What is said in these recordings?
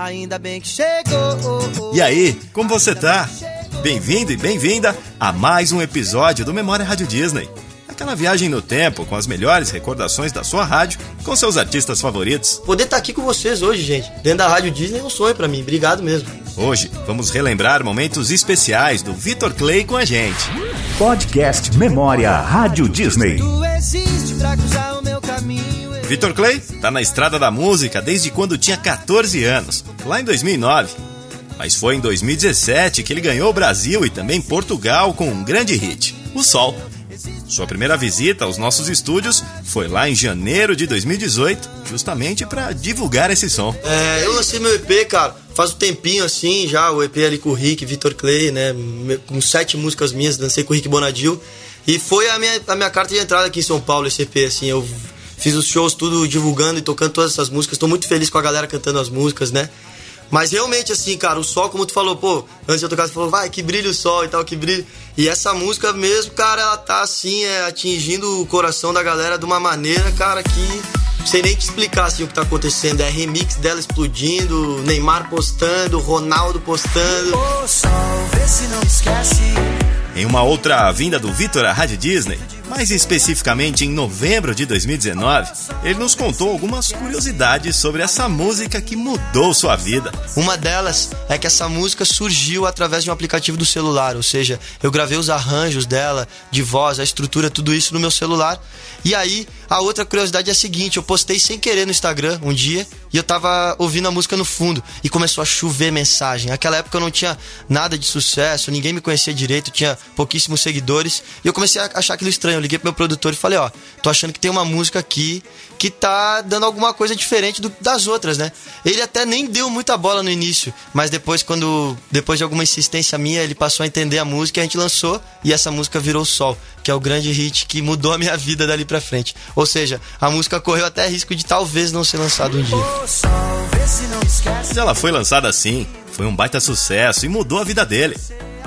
Ainda bem que chegou. E aí, como você tá? Bem-vindo e bem-vinda a mais um episódio do Memória Rádio Disney. Aquela viagem no tempo com as melhores recordações da sua rádio com seus artistas favoritos. Poder estar aqui com vocês hoje, gente, dentro da Rádio Disney é um sonho para mim. Obrigado mesmo. Hoje vamos relembrar momentos especiais do Vitor Clay com a gente. Podcast Memória Rádio Disney. Tu existe pra cruzar. Vitor Clay tá na estrada da música desde quando tinha 14 anos, lá em 2009. Mas foi em 2017 que ele ganhou o Brasil e também Portugal com um grande hit, O Sol. Sua primeira visita aos nossos estúdios foi lá em janeiro de 2018, justamente para divulgar esse som. É, eu lancei meu EP, cara, faz um tempinho assim já, o EP ali com o Rick, Vitor Clay, né? Com sete músicas minhas, lancei com o Rick Bonadil. E foi a minha, a minha carta de entrada aqui em São Paulo, esse EP, assim, eu Fiz os shows tudo divulgando e tocando todas essas músicas. Tô muito feliz com a galera cantando as músicas, né? Mas realmente, assim, cara, o sol, como tu falou, pô, antes de eu tocar, você falou, vai, que brilha o sol e tal, que brilha. E essa música mesmo, cara, ela tá assim, é, atingindo o coração da galera de uma maneira, cara, que. Não sei nem te explicar assim, o que tá acontecendo. É remix dela explodindo, Neymar postando, Ronaldo postando. Ô sol, vê se não esquece. Em uma outra vinda do Vitor à Rádio Disney, mais especificamente em novembro de 2019, ele nos contou algumas curiosidades sobre essa música que mudou sua vida. Uma delas é que essa música surgiu através de um aplicativo do celular, ou seja, eu gravei os arranjos dela, de voz, a estrutura, tudo isso no meu celular. E aí, a outra curiosidade é a seguinte: eu postei sem querer no Instagram um dia e eu tava ouvindo a música no fundo e começou a chover mensagem. Naquela época eu não tinha nada de sucesso, ninguém me conhecia direito, tinha pouquíssimos seguidores e eu comecei a achar aquilo estranho. Eu liguei pro meu produtor e falei: Ó, tô achando que tem uma música aqui que tá dando alguma coisa diferente do, das outras, né? Ele até nem deu muita bola no início, mas depois, quando depois de alguma insistência minha, ele passou a entender a música e a gente lançou e essa música virou Sol, que é o grande hit que mudou a minha vida dali pra frente. Ou seja, a música correu até risco de talvez não ser lançada um dia. Mas ela foi lançada assim, foi um baita sucesso e mudou a vida dele.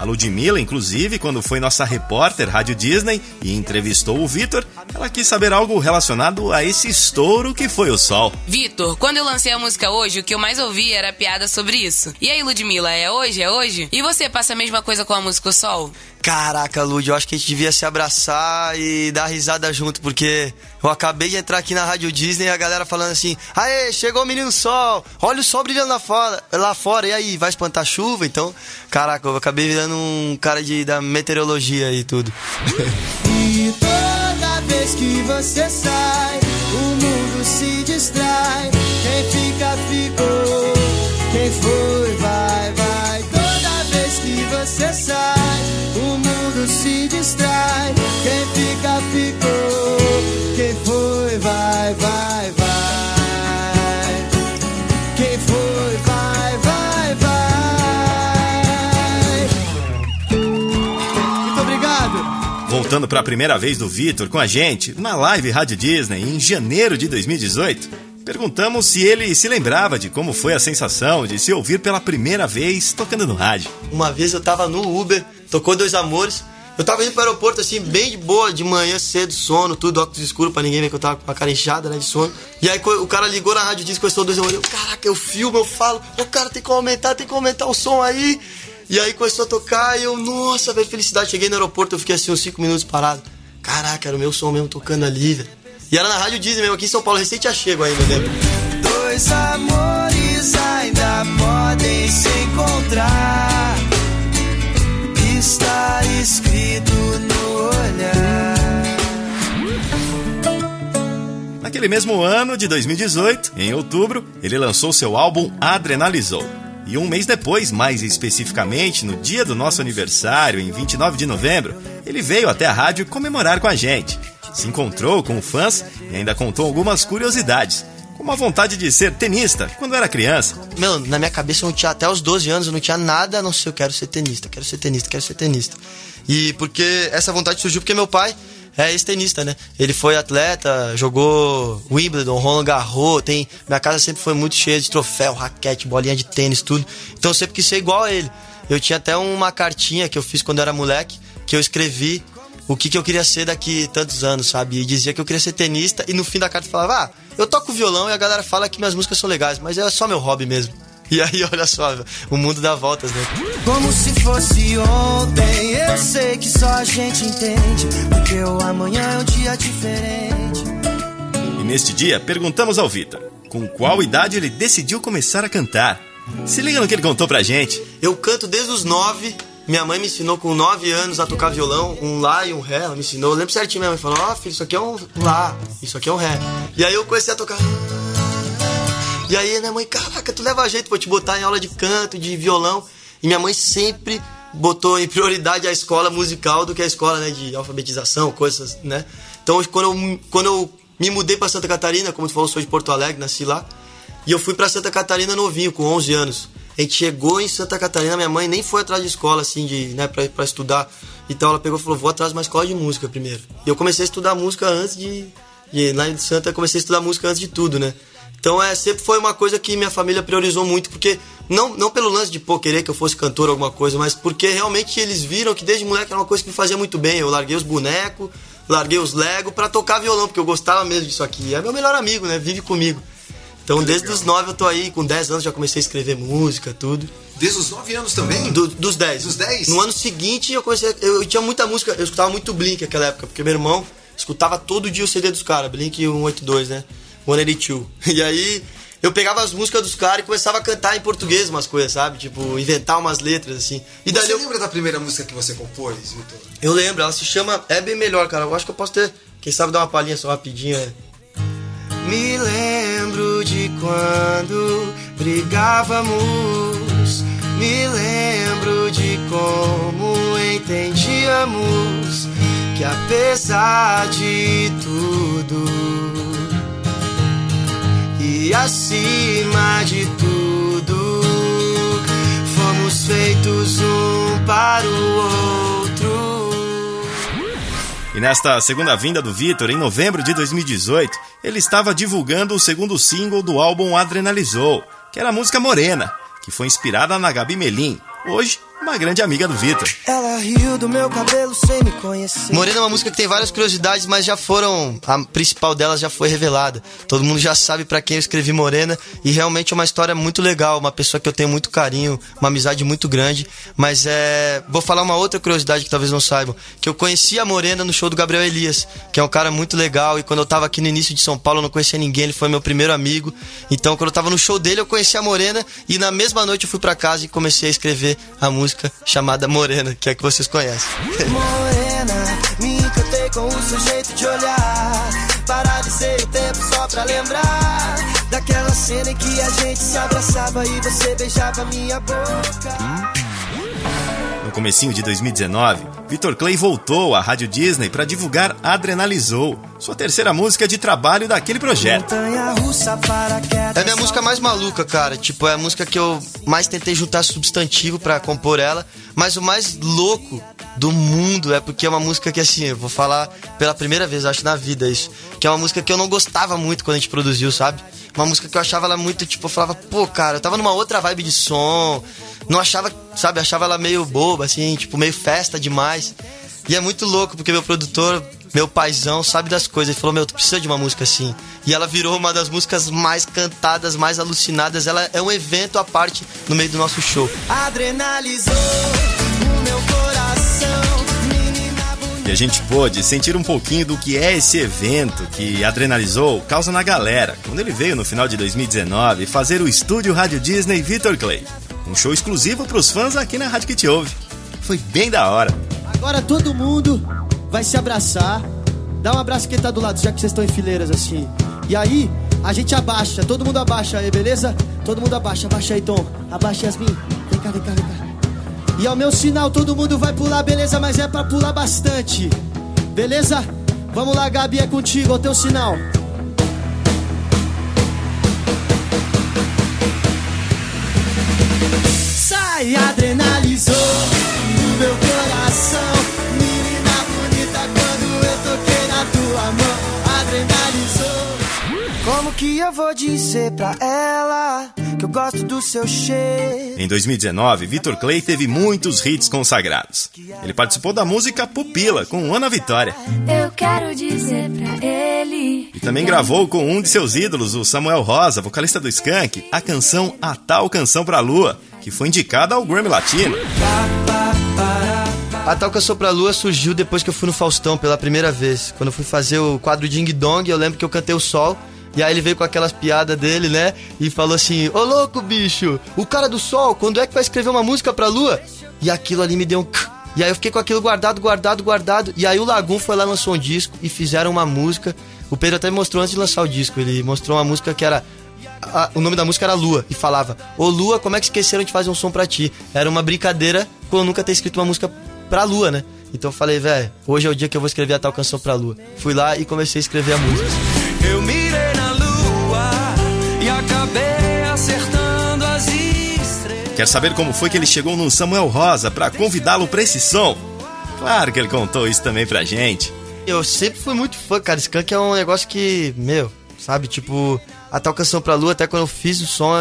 A Ludmilla, inclusive, quando foi nossa repórter Rádio Disney e entrevistou o Vitor, ela quis saber algo relacionado a esse estouro que foi o Sol. Vitor, quando eu lancei a música hoje, o que eu mais ouvi era piada sobre isso. E aí, Ludmilla, é hoje? É hoje? E você passa a mesma coisa com a música O Sol? Caraca, Lud, eu acho que a gente devia se abraçar e dar risada junto, porque eu acabei de entrar aqui na Rádio Disney e a galera falando assim: Aê, chegou o menino sol, olha o sol brilhando lá fora, lá fora, e aí, vai espantar chuva? Então, caraca, eu acabei virando um cara de, da meteorologia e tudo. E toda vez que você sai, o mundo se distrai. Quem mundo se distrai. Quem fica, ficou. Quem foi, vai, vai, vai. Quem foi, vai, vai, vai. Muito obrigado. Voltando para a primeira vez do Vitor com a gente, na live Rádio Disney em janeiro de 2018, perguntamos se ele se lembrava de como foi a sensação de se ouvir pela primeira vez tocando no rádio. Uma vez eu tava no Uber, tocou dois amores. Eu tava indo pro aeroporto assim, bem de boa, de manhã cedo, sono, tudo, óculos escuro pra ninguém ver que eu tava com a cara inchada, né, de sono. E aí o cara ligou na rádio disse que começou dois amores. Eu, caraca, eu filmo, eu falo, o cara tem que aumentar, tem que aumentar o som aí. E aí começou a tocar e eu, nossa, velho, felicidade. Cheguei no aeroporto, eu fiquei assim uns cinco minutos parado. Caraca, era o meu som mesmo tocando ali, velho. E era na rádio Disney mesmo, aqui em São Paulo, recém tinha chego ainda, né? Dois amores ainda podem se encontrar. Está escrito no olhar. Naquele mesmo ano de 2018, em outubro, ele lançou seu álbum Adrenalizou. E um mês depois, mais especificamente no dia do nosso aniversário, em 29 de novembro, ele veio até a rádio comemorar com a gente. Se encontrou com fãs e ainda contou algumas curiosidades, como a vontade de ser tenista quando era criança. Meu, na minha cabeça eu não tinha, até os 12 anos, eu não tinha nada a não ser eu quero ser tenista, quero ser tenista, quero ser tenista. E porque essa vontade surgiu porque meu pai é ex-tenista, né? Ele foi atleta, jogou Wimbledon, Roland Garros, tem... Minha casa sempre foi muito cheia de troféu, raquete, bolinha de tênis, tudo. Então eu sempre quis ser igual a ele. Eu tinha até uma cartinha que eu fiz quando eu era moleque, que eu escrevi o que, que eu queria ser daqui tantos anos, sabe? E dizia que eu queria ser tenista, e no fim da carta falava, ah, eu toco violão e a galera fala que minhas músicas são legais, mas é só meu hobby mesmo. E aí, olha só, o mundo dá voltas, né? Como se fosse ontem, eu sei que só a gente entende, porque o amanhã é um dia diferente. E neste dia, perguntamos ao Vitor com qual idade ele decidiu começar a cantar. Se liga no que ele contou pra gente. Eu canto desde os nove. Minha mãe me ensinou com nove anos a tocar violão, um lá e um ré. Ela me ensinou. Eu lembro certinho, minha mãe falou: Ó, oh, filho, isso aqui é um lá, isso aqui é um ré. E aí eu comecei a tocar. E aí minha mãe, caraca, tu leva jeito, vou te botar em aula de canto, de violão. E minha mãe sempre botou em prioridade a escola musical do que a escola né, de alfabetização, coisas, né? Então, quando eu, quando eu me mudei para Santa Catarina, como tu falou, sou de Porto Alegre, nasci lá. E eu fui para Santa Catarina novinho, com 11 anos. A gente chegou em Santa Catarina, minha mãe nem foi atrás de escola, assim, de, né, pra, pra estudar. Então ela pegou e falou: vou atrás de uma escola de música primeiro. E eu comecei a estudar música antes de. de lá em Santa, comecei a estudar música antes de tudo, né? Então é, sempre foi uma coisa que minha família priorizou muito, porque não, não pelo lance de pô, querer que eu fosse cantor ou alguma coisa, mas porque realmente eles viram que desde moleque era uma coisa que me fazia muito bem. Eu larguei os bonecos, larguei os Lego para tocar violão, porque eu gostava mesmo disso aqui. É meu melhor amigo, né? Vive comigo. Então, que desde legal. os 9 eu tô aí, com 10 anos já comecei a escrever música, tudo. Desde os 9 anos também? Do, dos 10. Dos 10? No ano seguinte eu comecei. Eu, eu, tinha muita música, eu escutava muito Blink naquela época, porque meu irmão escutava todo dia o CD dos caras, Blink 182, né? 182. E aí eu pegava as músicas dos caras e começava a cantar em português umas coisas, sabe? Tipo, inventar umas letras, assim. E você eu... lembra da primeira música que você compôs, Vitor? Eu lembro, ela se chama É Bem Melhor, cara. Eu acho que eu posso ter, quem sabe, dar uma palhinha só rapidinho, é. Me lembro de quando brigávamos. Me lembro de como entendíamos que apesar de tudo e acima de tudo, fomos feitos um para o outro. E nesta segunda vinda do Vitor, em novembro de 2018, ele estava divulgando o segundo single do álbum Adrenalizou, que era a música Morena, que foi inspirada na Gabi Melim, hoje uma grande amiga do Vitor. Ela riu do meu cabelo sem me conhecer. Morena é uma música que tem várias curiosidades, mas já foram. A principal delas já foi revelada. Todo mundo já sabe para quem eu escrevi Morena. E realmente é uma história muito legal. Uma pessoa que eu tenho muito carinho, uma amizade muito grande. Mas é. Vou falar uma outra curiosidade que talvez não saibam. Que eu conheci a Morena no show do Gabriel Elias, que é um cara muito legal. E quando eu tava aqui no início de São Paulo, eu não conhecia ninguém. Ele foi meu primeiro amigo. Então, quando eu tava no show dele, eu conheci a Morena. E na mesma noite eu fui para casa e comecei a escrever a música chamada Morena, que é que vocês conhecem. Morena, me encantei com o seu jeito de olhar. Parar de ser o tempo só pra lembrar daquela cena em que a gente se abraçava e você beijava minha boca. Hum? No comecinho de 2019, Vitor Clay voltou à Rádio Disney para divulgar Adrenalizou, sua terceira música de trabalho daquele projeto. É a minha música mais maluca, cara. Tipo, é a música que eu mais tentei juntar substantivo para compor ela, mas o mais louco do mundo é porque é uma música que assim, eu vou falar pela primeira vez, acho na vida isso, que é uma música que eu não gostava muito quando a gente produziu, sabe? Uma música que eu achava ela muito, tipo, eu falava, pô, cara, eu tava numa outra vibe de som, não achava, sabe, achava ela meio boba, assim, tipo, meio festa demais. E é muito louco, porque meu produtor, meu paizão, sabe das coisas. Ele falou, meu, tu precisa de uma música assim. E ela virou uma das músicas mais cantadas, mais alucinadas. Ela é um evento à parte no meio do nosso show. Adrenalizou o meu coração. E a gente pôde sentir um pouquinho do que é esse evento que Adrenalizou causa na galera, quando ele veio no final de 2019 fazer o estúdio Rádio Disney Victor Clay. Um show exclusivo para os fãs aqui na Rádio que te ouve. Foi bem da hora. Agora todo mundo vai se abraçar. Dá um abraço quem tá do lado, já que vocês estão em fileiras assim. E aí, a gente abaixa, todo mundo abaixa aí, beleza? Todo mundo abaixa, abaixa aí, Tom. Abaixa, Yasmin. Vem cá, vem cá, vem cá. E ao meu sinal, todo mundo vai pular, beleza? Mas é pra pular bastante. Beleza? Vamos lá, Gabi, é contigo, ao teu sinal. Sai, adrenalizou no meu coração. Menina bonita, quando eu toquei na tua mão, adrenalizou. Como que eu vou dizer pra ela que eu gosto do seu cheiro? Em 2019, Vitor Clay teve muitos hits consagrados. Ele participou da música Pupila com Ana Vitória. Eu quero dizer pra ele. E também gravou com um de seus ídolos, o Samuel Rosa, vocalista do Skank, a canção A Tal Canção Pra Lua, que foi indicada ao Grammy Latino. A Tal Canção Pra Lua surgiu depois que eu fui no Faustão pela primeira vez. Quando eu fui fazer o quadro Ding Dong, eu lembro que eu cantei o Sol. E aí ele veio com aquelas piadas dele, né? E falou assim: Ô louco, bicho, o cara do sol, quando é que vai escrever uma música pra lua? E aquilo ali me deu um. E aí eu fiquei com aquilo guardado, guardado, guardado. E aí o Lagum foi lá, lançou um disco e fizeram uma música. O Pedro até me mostrou antes de lançar o disco. Ele mostrou uma música que era. A- o nome da música era Lua. E falava: Ô Lua, como é que esqueceram de fazer um som pra ti? Era uma brincadeira com eu nunca ter escrito uma música pra Lua, né? Então eu falei, velho, hoje é o dia que eu vou escrever a tal canção pra Lua. Fui lá e comecei a escrever a música. Eu mirei na lua e acabei acertando as estrelas. Quer saber como foi que ele chegou no Samuel Rosa pra convidá-lo pra esse som? Claro que ele contou isso também pra gente. Eu sempre fui muito fã, cara. Skunk é um negócio que, meu, sabe? Tipo, a tal canção pra lua, até quando eu fiz o som,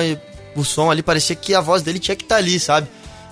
o som ali, parecia que a voz dele tinha que estar ali, sabe?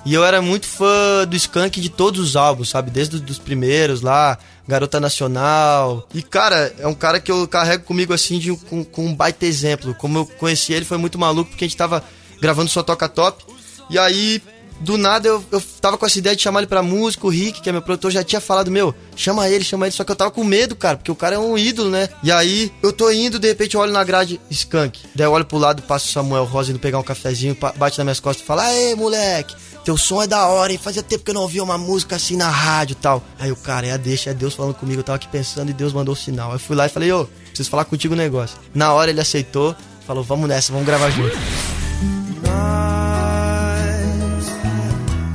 E eu era muito fã do Skunk de todos os álbuns, sabe? Desde os primeiros lá, Garota Nacional. E, cara, é um cara que eu carrego comigo assim, de, com, com um baita exemplo. Como eu conheci ele, foi muito maluco, porque a gente tava gravando Só Toca Top. E aí, do nada, eu, eu tava com essa ideia de chamar ele pra música. O Rick, que é meu produtor, já tinha falado: Meu, chama ele, chama ele. Só que eu tava com medo, cara, porque o cara é um ídolo, né? E aí, eu tô indo, de repente eu olho na grade Skunk. Daí eu olho pro lado, passo o Samuel Rosa indo pegar um cafezinho, bate nas minhas costas e fala: Aê, moleque, teu som é da hora, hein? Fazia tempo que eu não ouvia uma música assim na rádio e tal. Aí o cara, é a deixa, é Deus falando comigo. Eu tava aqui pensando e Deus mandou o sinal. Aí eu fui lá e falei: Ô, preciso falar contigo um negócio. Na hora ele aceitou, falou: Vamos nessa, vamos gravar junto.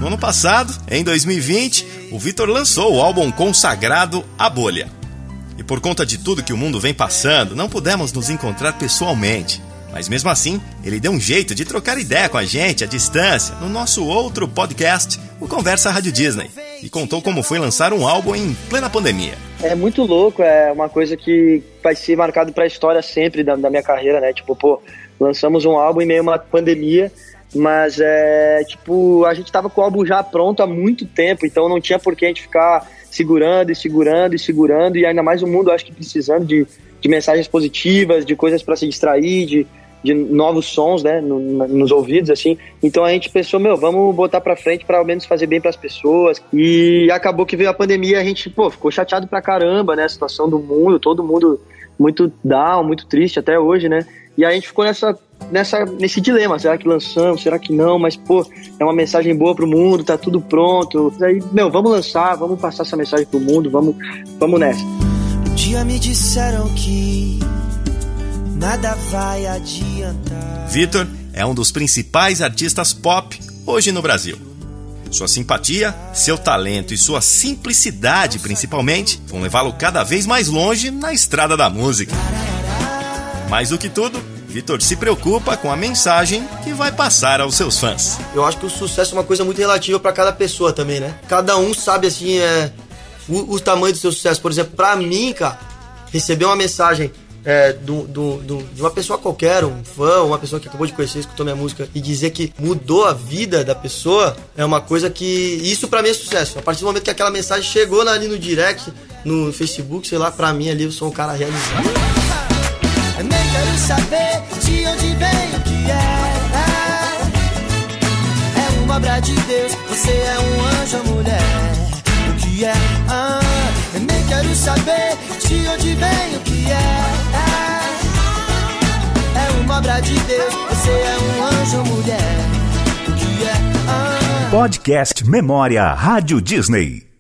No ano passado, em 2020, o Vitor lançou o álbum consagrado A Bolha. E por conta de tudo que o mundo vem passando, não pudemos nos encontrar pessoalmente. Mas mesmo assim, ele deu um jeito de trocar ideia com a gente à distância no nosso outro podcast, o Conversa Rádio Disney, e contou como foi lançar um álbum em plena pandemia. É muito louco, é uma coisa que vai ser marcado pra história sempre da, da minha carreira, né? Tipo, pô, lançamos um álbum em meio a uma pandemia, mas é tipo, a gente tava com o álbum já pronto há muito tempo, então não tinha por que a gente ficar segurando e segurando e segurando, e ainda mais o mundo, acho que precisando de, de mensagens positivas, de coisas pra se distrair, de, de novos sons, né, no- nos ouvidos, assim. Então a gente pensou, meu, vamos botar pra frente pra ao menos fazer bem pras pessoas. E acabou que veio a pandemia, a gente, pô, ficou chateado pra caramba, né, a situação do mundo, todo mundo muito down, muito triste até hoje, né? E a gente ficou nessa, nessa, nesse dilema, será que lançamos, será que não? Mas, pô, é uma mensagem boa pro mundo, tá tudo pronto. Aí, meu, vamos lançar, vamos passar essa mensagem pro mundo, vamos, vamos nessa. Um dia me disseram que nada vai adiantar. Vitor é um dos principais artistas pop hoje no Brasil. Sua simpatia, seu talento e sua simplicidade, principalmente, vão levá-lo cada vez mais longe na estrada da música. Mais do que tudo, Vitor se preocupa com a mensagem que vai passar aos seus fãs. Eu acho que o sucesso é uma coisa muito relativa pra cada pessoa também, né? Cada um sabe, assim, é, o, o tamanho do seu sucesso. Por exemplo, pra mim, cara, receber uma mensagem é, do, do- do- de uma pessoa qualquer, um fã, uma pessoa que acabou de conhecer, escutou minha música e dizer que mudou a vida da pessoa, é uma coisa que. Isso pra mim é sucesso. A partir do momento que aquela mensagem chegou ali no direct, no Facebook, sei lá, pra mim ali eu sou um cara realizado. Nem quero saber de onde vem o que é. É uma obra de Deus, você é um anjo ou mulher. O que é? Ah, nem quero saber de onde vem o que é. É uma obra de Deus, você é um anjo ou mulher. O que é? Ah. Podcast Memória Rádio Disney.